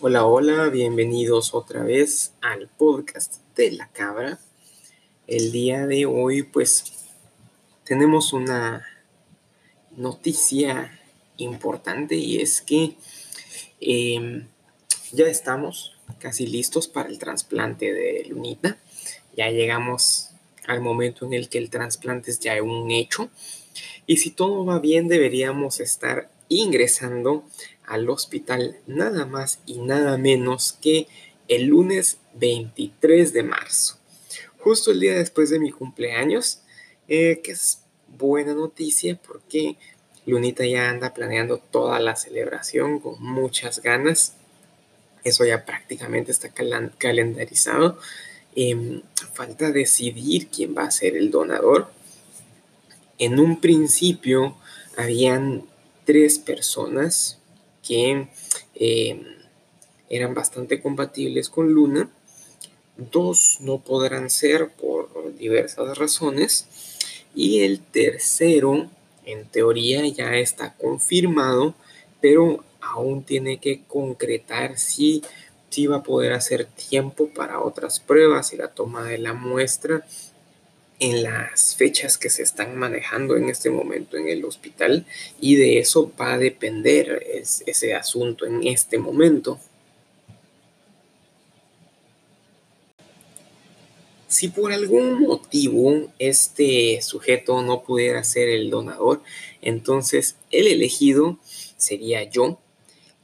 Hola, hola, bienvenidos otra vez al podcast de la cabra. El día de hoy pues tenemos una noticia importante y es que em, ya estamos casi listos para el trasplante de Lunita. Ya llegamos al momento en el que el trasplante es ya un hecho. Y si todo va bien, deberíamos estar ingresando al hospital nada más y nada menos que el lunes 23 de marzo, justo el día después de mi cumpleaños, eh, que es buena noticia porque Lunita ya anda planeando toda la celebración con muchas ganas. Eso ya prácticamente está calendarizado. Em, falta decidir quién va a ser el donador. En un principio habían tres personas que eh, eran bastante compatibles con Luna. Dos no podrán ser por diversas razones. Y el tercero, en teoría, ya está confirmado, pero aún tiene que concretar si, si va a poder hacer tiempo para otras pruebas y la toma de la muestra en las fechas que se están manejando en este momento en el hospital y de eso va a depender ese asunto en este momento. Si por algún motivo este sujeto no pudiera ser el donador, entonces el elegido sería yo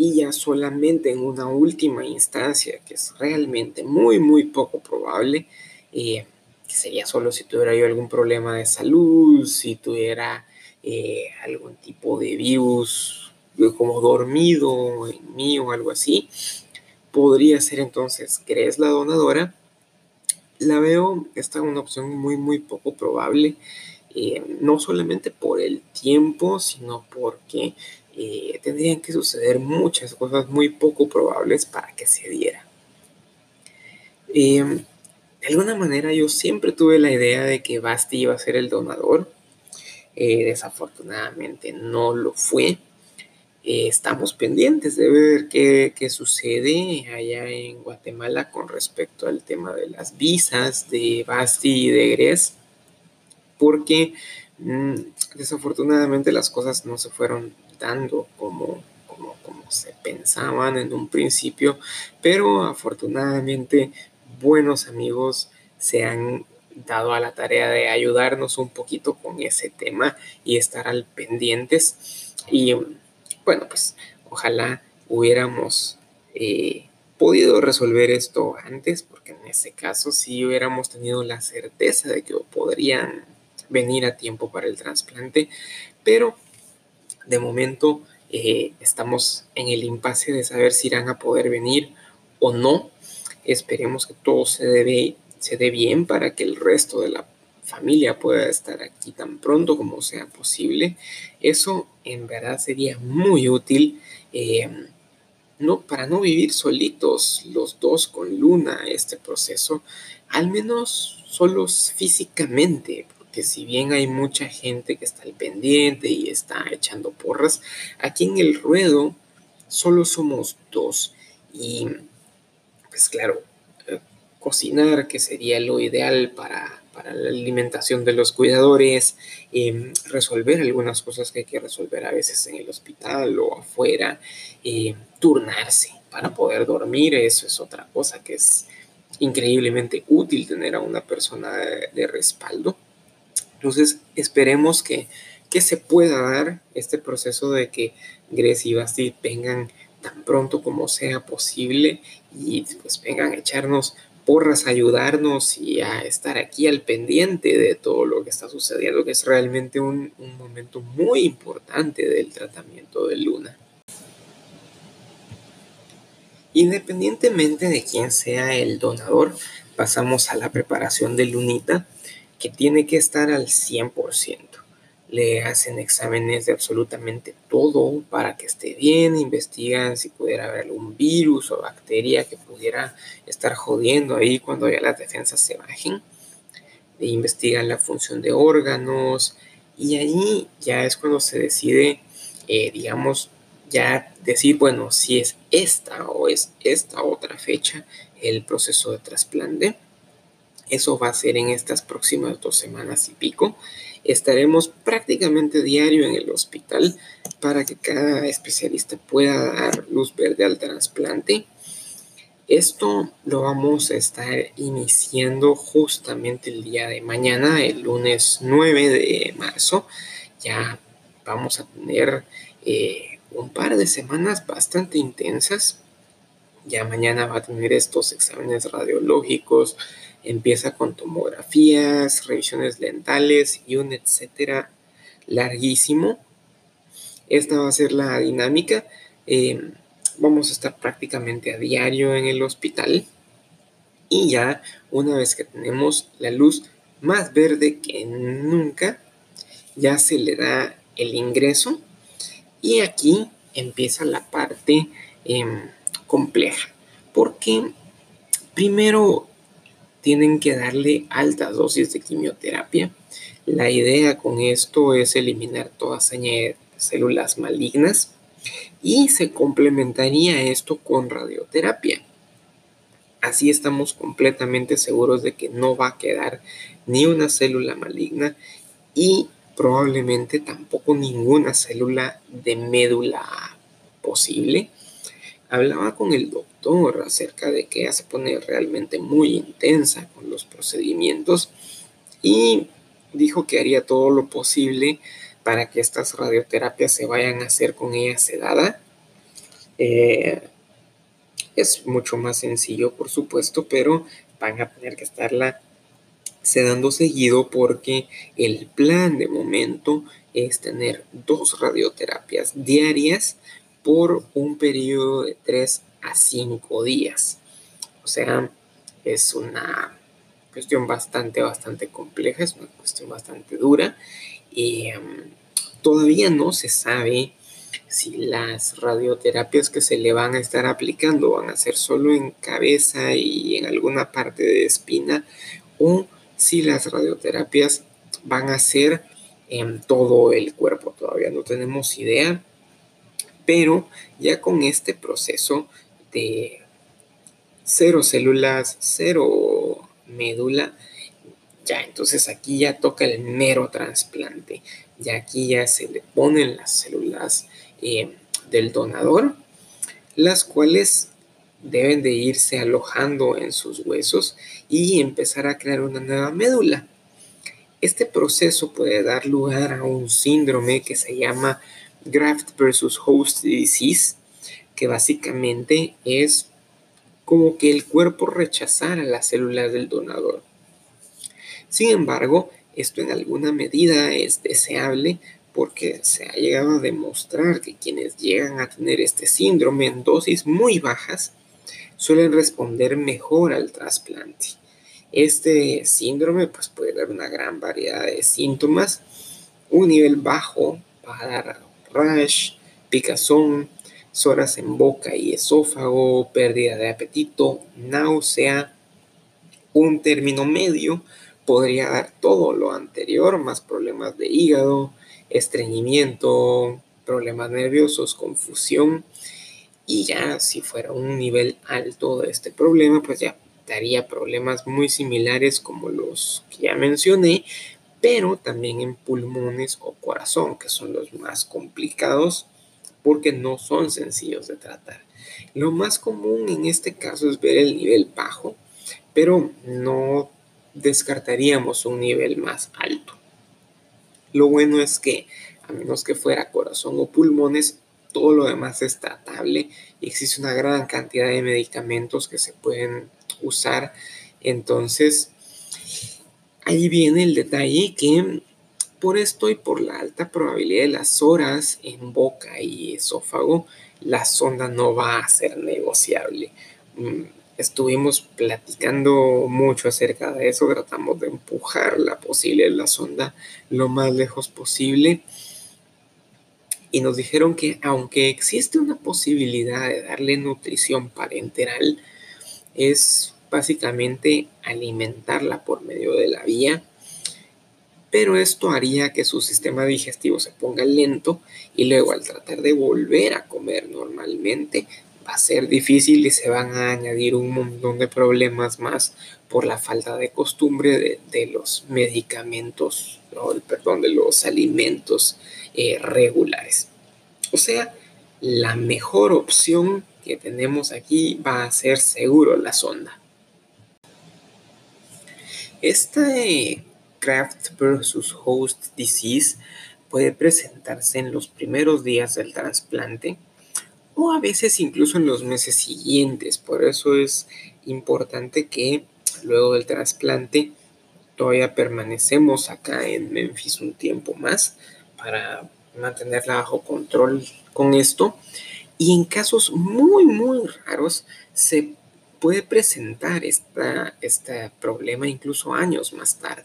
y ya solamente en una última instancia, que es realmente muy, muy poco probable, eh, que sería solo si tuviera yo algún problema de salud, si tuviera eh, algún tipo de virus como dormido en mí o algo así, podría ser entonces ¿crees la donadora. La veo, esta una opción muy, muy poco probable, eh, no solamente por el tiempo, sino porque eh, tendrían que suceder muchas cosas muy poco probables para que se diera de alguna manera yo siempre tuve la idea de que Basti iba a ser el donador. Eh, desafortunadamente no lo fue. Eh, estamos pendientes de ver qué, sucede allá en Guatemala con respecto al tema de las visas de Basti y de Gres, porque mm, desafortunadamente las cosas no se fueron como, como, como se pensaban en un principio, pero afortunadamente buenos amigos se han dado a la tarea de ayudarnos un poquito con ese tema y estar al pendientes. Y bueno, pues ojalá hubiéramos eh, podido resolver esto antes, porque en ese caso sí hubiéramos tenido la certeza de que podrían venir a tiempo para el trasplante, pero de momento eh, estamos en el impasse de saber si irán a poder venir o no. Esperemos que todo se dé, se dé bien para que el resto de la familia pueda estar aquí tan pronto como sea posible. Eso en verdad sería muy útil. Eh, no, para no vivir solitos los dos con Luna este proceso, al menos solos físicamente, porque si bien hay mucha gente que está al pendiente y está echando porras, aquí en el ruedo solo somos dos y pues claro, eh, cocinar, que sería lo ideal para, la alimentación de los cuidadores, em, resolver algunas cosas que hay que resolver a veces en el hospital o afuera, em, turnarse para poder dormir, eso es otra cosa que es increíblemente útil tener a una persona de, respaldo. Entonces, esperemos que, que, se pueda dar este proceso de que Grecia y Basti vengan tan pronto como sea posible y pues vengan a echarnos porras, a ayudarnos y a estar aquí al pendiente de todo lo que está sucediendo, que es realmente un, un momento muy importante del tratamiento de Luna. Independientemente de quién sea el donador, pasamos a la preparación de Lunita, que tiene que estar al 100%. le hacen exámenes de absolutamente todo para que esté bien, investigan si pudiera haber algún virus o bacteria que pudiera estar jodiendo ahí cuando ya las defensas se bajen, e investigan la función de órganos y ahí ya es cuando se decide, eh, digamos, ya decir, bueno, si es esta o es esta otra fecha el proceso de trasplante. Eso va a ser en estas próximas dos semanas y pico. Estaremos prácticamente diario en el hospital para que cada especialista pueda dar luz verde al trasplante. Esto lo vamos a estar iniciando justamente el día de mañana, el lunes 9 de marzo. Ya vamos a tener eh, un par de semanas bastante intensas. Ya mañana va a tener estos exámenes radiológicos, empieza con tomografías, revisiones lentales y un etcétera larguísimo. Esta va a ser la dinámica. Eh, vamos a estar prácticamente a diario en el hospital y ya una vez que tenemos la luz más verde que nunca, ya se le da el ingreso y aquí empieza la parte em, compleja porque primero tienen que darle altas dosis de quimioterapia. La idea con esto es eliminar toda seña de células malignas y se complementaría esto con radioterapia. Así estamos completamente seguros de que no va a quedar ni una célula maligna y probablemente tampoco ninguna célula de médula posible. Hablaba con el doctor acerca de que ella se pone realmente muy intensa con los procedimientos y dijo que haría todo lo posible para que estas radioterapias se vayan a hacer con ella sedada. Eh, es mucho más sencillo, por supuesto, pero van a tener que estarla sedando seguido porque el plan de momento es tener dos radioterapias diarias por un periodo de 3 a 5 días. O sea, es una cuestión bastante, bastante compleja, es una cuestión bastante dura y em, todavía no se sabe si las radioterapias que se le van a estar aplicando van a ser solo en cabeza y en alguna parte de espina o si las radioterapias van a ser en todo el cuerpo. Todavía no tenemos idea, pero ya con este proceso de cero células, cero médula, ya entonces aquí ya toca el mero trasplante. Ya aquí ya se le ponen las células eh, del donador, las cuales deben de irse alojando en sus huesos y empezar a crear una nueva médula. Este proceso puede dar lugar a un síndrome que se llama graft versus host disease, que básicamente es como que el cuerpo rechazara las células del donador. Sin embargo, esto en alguna medida es deseable porque se ha llegado a demostrar que quienes llegan a tener este síndrome en dosis muy bajas suelen responder mejor al trasplante. Este síndrome pues, puede dar una gran variedad de síntomas. Un nivel bajo va a dar rash, picazón, soras en boca y esófago, pérdida de apetito, náusea. Un término medio podría dar todo lo anterior, más problemas de hígado, estreñimiento, problemas nerviosos, confusión. Y ya si fuera un nivel alto de este problema, pues ya daría problemas muy similares como los que ya mencioné, pero también en pulmones o corazón, que son los más complicados porque no son sencillos de tratar. Lo más común en este caso es ver el nivel bajo, pero no descartaríamos un nivel más alto. Lo bueno es que, a menos que fuera corazón o pulmones, todo lo demás es tratable y existe una gran cantidad de medicamentos que se pueden usar. Entonces, ahí viene el detalle que por esto y por la alta probabilidad de las horas en boca y esófago, la sonda no va a ser negociable. Mm, estuvimos platicando mucho acerca de eso, tratamos de empujar la posible la sonda lo más lejos posible y nos dijeron que aunque existe una posibilidad de darle nutrición parenteral, es básicamente alimentarla por medio de la vía, pero esto haría que su sistema digestivo se ponga lento y luego al tratar de volver a comer normalmente va a ser difícil y se van a añadir un montón de problemas más por la falta de costumbre de, los medicamentos, perdón, de los alimentos eh, regulares. O sea, la mejor opción que tenemos aquí va a ser seguro la sonda. Este Craft versus Host Disease puede presentarse en los primeros días del trasplante o a veces incluso en los meses siguientes. Por eso es importante que luego del trasplante todavía permanecemos acá en Memphis un tiempo más para mantenerla bajo control con esto. Y en casos muy, muy raros se puede presentar esta, este problema incluso años más tarde.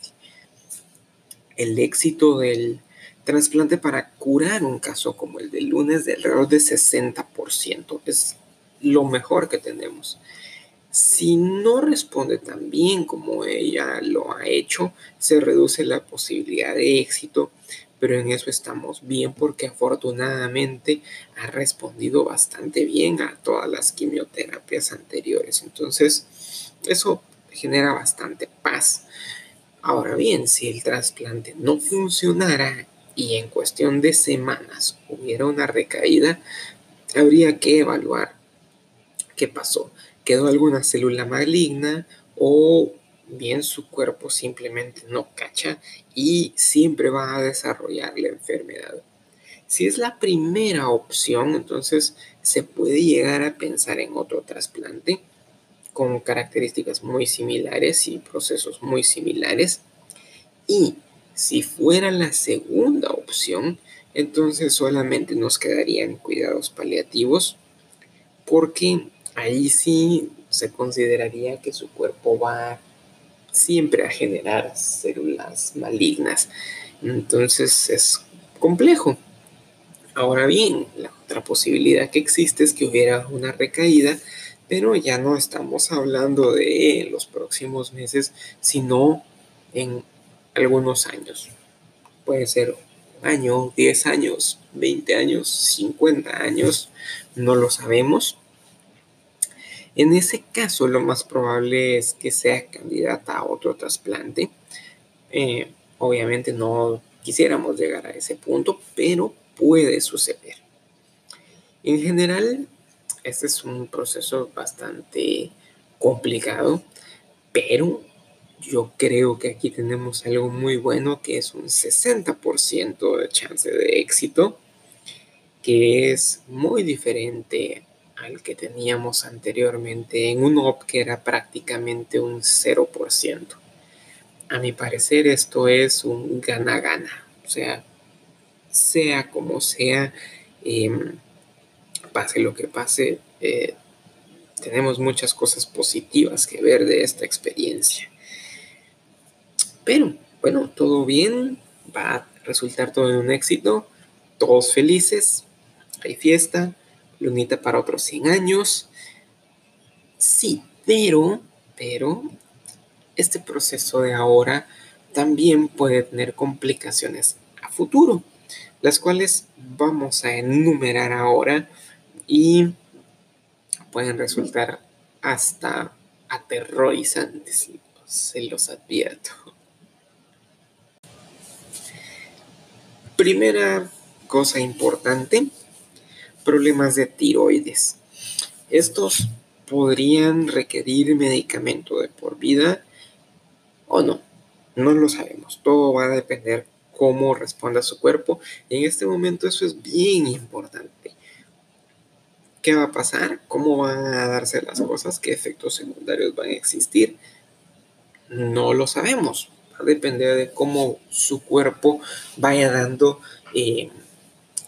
El éxito del trasplante para curar un caso como el del lunes de alrededor de 60%. Es lo mejor que tenemos. Si no responde tan bien como ella lo ha hecho, se reduce la posibilidad de éxito, pero en eso estamos bien porque afortunadamente ha respondido bastante bien a todas las quimioterapias anteriores. Entonces, eso genera bastante paz. Ahora bien, si el trasplante no funcionara y en cuestión de semanas hubiera una recaída, habría que evaluar qué pasó. ¿Quedó alguna célula maligna o bien su cuerpo simplemente no cacha y siempre va a desarrollar la enfermedad? Si es la primera opción, entonces se puede llegar a pensar en otro trasplante con características muy similares y procesos muy similares. Y si fuera la segunda opción, entonces solamente nos quedarían cuidados paliativos porque ahí sí se consideraría que su cuerpo va siempre a generar células malignas. Entonces es complejo. Ahora bien, la otra posibilidad que existe es que hubiera una recaída, pero ya no estamos hablando de los próximos meses, sino en algunos años. Puede ser un año, 10 años, 20 años, 50 años, no lo sabemos. En ese caso, lo más probable es que sea candidata a otro trasplante. Eh, obviamente no quisiéramos llegar a ese punto, pero puede suceder. En general, este es un proceso bastante complicado, pero yo creo que aquí tenemos algo muy bueno que es un 60% de chance de éxito, que es muy diferente al que teníamos anteriormente en un OP que era prácticamente un 0%. A mi parecer esto es un gana-gana, o sea, sea como sea, em, pase lo que pase, eh, tenemos muchas cosas positivas que ver de esta experiencia. Pero bueno, todo bien, va a resultar todo en un éxito, todos felices, hay fiesta, lunita para otros 100 años. Sí, pero, pero, este proceso de ahora también puede tener complicaciones a futuro, las cuales vamos a enumerar ahora y pueden resultar hasta aterrorizantes, se los advierto. Primera cosa importante, problemas de tiroides. Estos podrían requerir medicamento de por vida o no. No lo sabemos. Todo va a depender cómo responda su cuerpo. En este momento eso es bien importante. ¿Qué va a pasar? ¿Cómo van a darse las cosas? ¿Qué efectos secundarios van a existir? No lo sabemos va a depender de cómo su cuerpo vaya dando eh,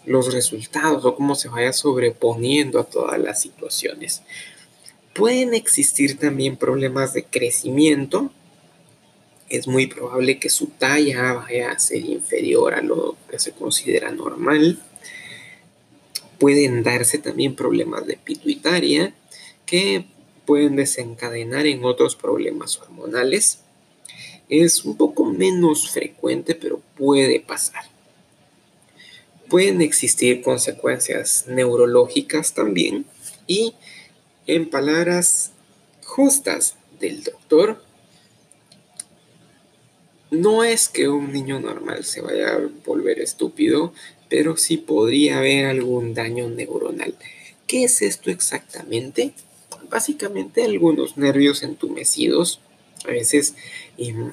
los resultados o cómo se vaya sobreponiendo a todas las situaciones. Pueden existir también problemas de crecimiento. Es muy probable que su talla vaya a ser inferior a lo que se considera normal. Pueden darse también problemas de pituitaria que pueden desencadenar en otros problemas hormonales. Es un poco menos frecuente, pero puede pasar. Pueden existir consecuencias neurológicas también y en palabras justas del doctor, no es que un niño normal se vaya a volver estúpido, pero sí podría haber algún daño neuronal. ¿Qué es esto exactamente? Básicamente algunos nervios entumecidos, a veces em,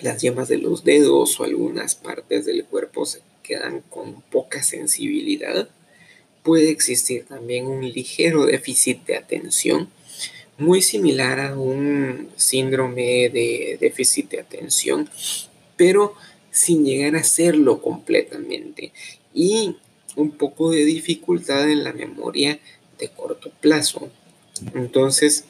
las yemas de los dedos o algunas partes del cuerpo se quedan con poca sensibilidad puede existir también un ligero déficit de atención, muy similar a un síndrome de déficit de atención, pero sin llegar a serlo completamente. Y un poco de dificultad en la memoria de corto plazo. Entonces,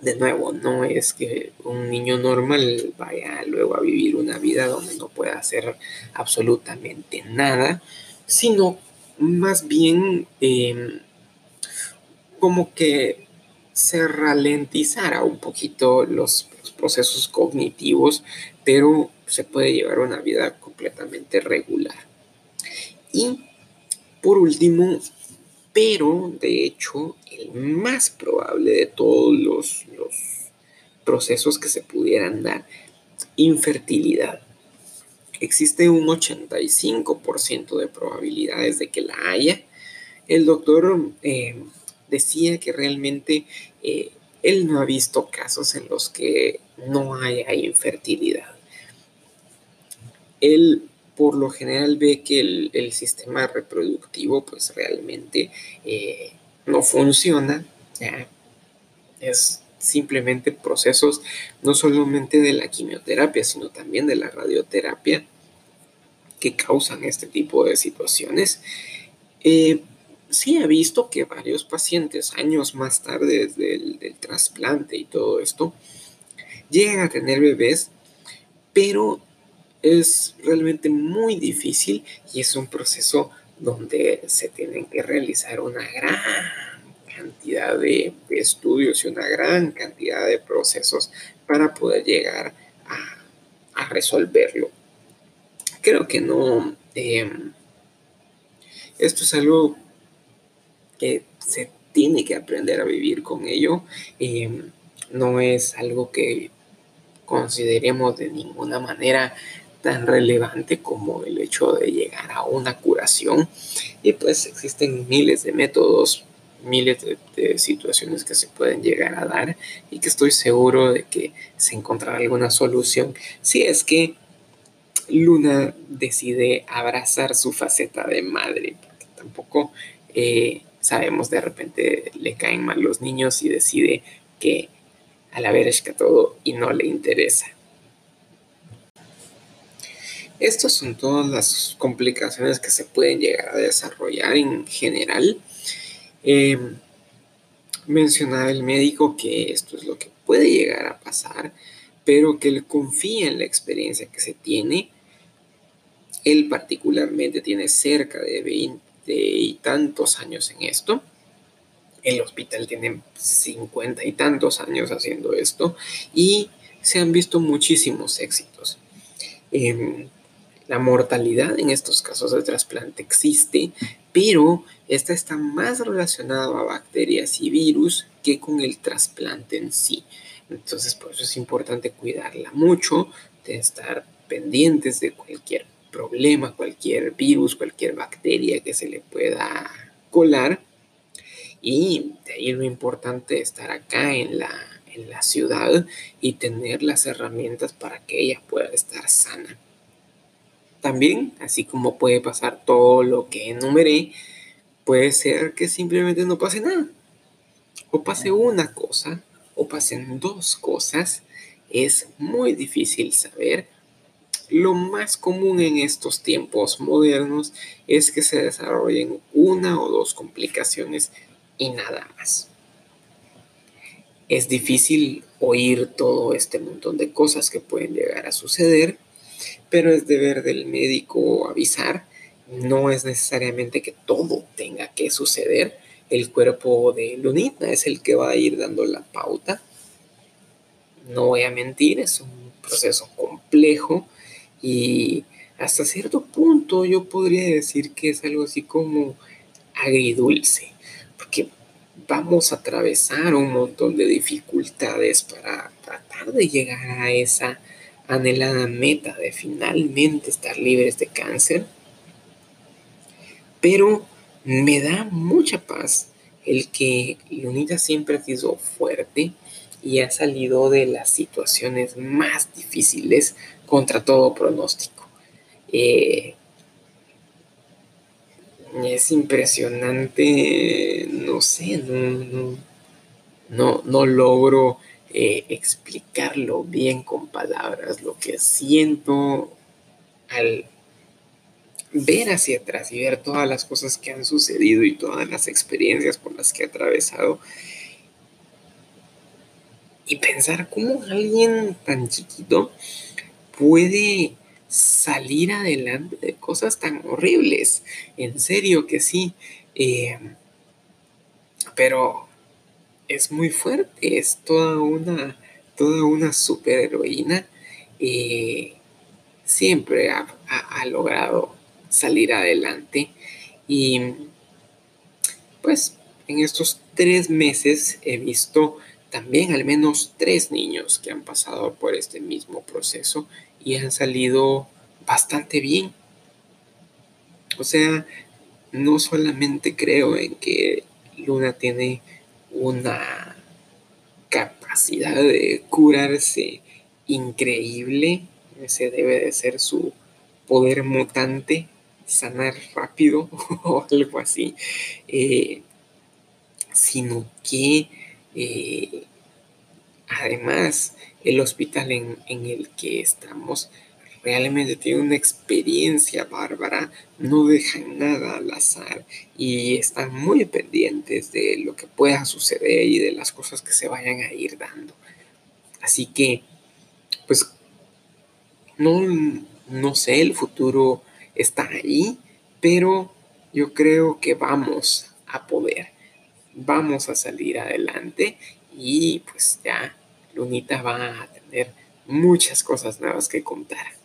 de nuevo, no es que un niño normal vaya luego a vivir una vida donde no pueda hacer absolutamente nada, sino más bien em, como que se ralentizara un poquito los, procesos cognitivos, pero se puede llevar una vida completamente regular. Y por último, pero de hecho el más probable de todos los, procesos que se pudieran dar, infertilidad existe un 85% de probabilidades de que la haya. El doctor eh, decía que realmente eh, él no ha visto casos en los que no haya infertilidad. Él por lo general ve que el, sistema reproductivo pues realmente eh, no funciona. Es simplemente procesos no solamente de la quimioterapia, sino también de la radioterapia que causan este tipo de situaciones. Eh, sí he visto que varios pacientes años más tarde del, del trasplante y todo esto llegan a tener bebés, pero es realmente muy difícil y es un proceso donde se tienen que realizar una gran cantidad de, estudios y una gran cantidad de procesos para poder llegar a, resolverlo. Creo que no. Em, esto es algo que se tiene que aprender a vivir con ello. Em, no es algo que consideremos de ninguna manera tan relevante como el hecho de llegar a una curación. Y pues existen miles de métodos miles de, situaciones que se pueden llegar a dar y que estoy seguro de que se encontrará alguna solución si es que Luna decide abrazar su faceta de madre, porque tampoco eh, sabemos de repente le caen mal los niños y decide que a la que todo y no le interesa. Estas son todas las complicaciones que se pueden llegar a desarrollar en general eh, mencionaba el médico que esto es lo que puede llegar a pasar, pero que él confía en la experiencia que se tiene. Él particularmente tiene cerca de 20 y tantos años en esto. El hospital tiene 50 y tantos años haciendo esto y se han visto muchísimos éxitos. Em, la mortalidad en estos casos de trasplante existe, pero esta está más relacionada a bacterias y virus que con el trasplante en sí. Entonces, por eso es importante cuidarla mucho, de estar pendientes de cualquier problema, cualquier virus, cualquier bacteria que se le pueda colar. Y de ahí lo importante es estar acá en la, en la ciudad y tener las herramientas para que ella pueda estar sana. También, así como puede pasar todo lo que enumeré, puede ser que simplemente no pase nada. O pase una cosa, o pasen dos cosas. Es muy difícil saber. Lo más común en estos tiempos modernos es que se desarrollen una o dos complicaciones y nada más. es difícil oír todo este montón de cosas que pueden llegar a suceder, pero es deber del médico avisar. No es necesariamente que todo tenga que suceder. El cuerpo de Lunita es el que va a ir dando la pauta. No voy a mentir, es un proceso complejo y hasta cierto punto yo podría decir que es algo así como agridulce, porque vamos a atravesar un montón de dificultades para tratar de llegar a esa anhelada meta de finalmente estar libres de cáncer. Pero me da mucha paz el que Lunita siempre ha sido fuerte y ha salido de las situaciones más difíciles contra todo pronóstico. Eh, es impresionante, no sé, no, no, logro eh, explicarlo bien con palabras, lo que siento al ver hacia atrás y ver todas las cosas que han sucedido y todas las experiencias por las que he atravesado y pensar cómo alguien tan chiquito puede salir adelante de cosas tan horribles. En serio que sí. Eh, pero es muy fuerte, es toda una, toda una superheroína. Eh, siempre ha, logrado salir adelante. Y pues en estos tres meses he visto también al menos tres niños que han pasado por este mismo proceso y han salido bastante bien. O sea, no solamente creo en que Luna tiene una capacidad de curarse increíble, ese debe de ser su poder mutante, sanar rápido o algo así, eh, sino que eh, además el hospital en, el que estamos realmente tiene una experiencia bárbara, no dejan nada al azar y están muy pendientes de lo que pueda suceder y de las cosas que se vayan a ir dando. Así que, pues, no, no sé, el futuro está ahí, pero yo creo que vamos a poder, vamos a salir adelante y pues ya Lunita va a tener muchas cosas nuevas que contar.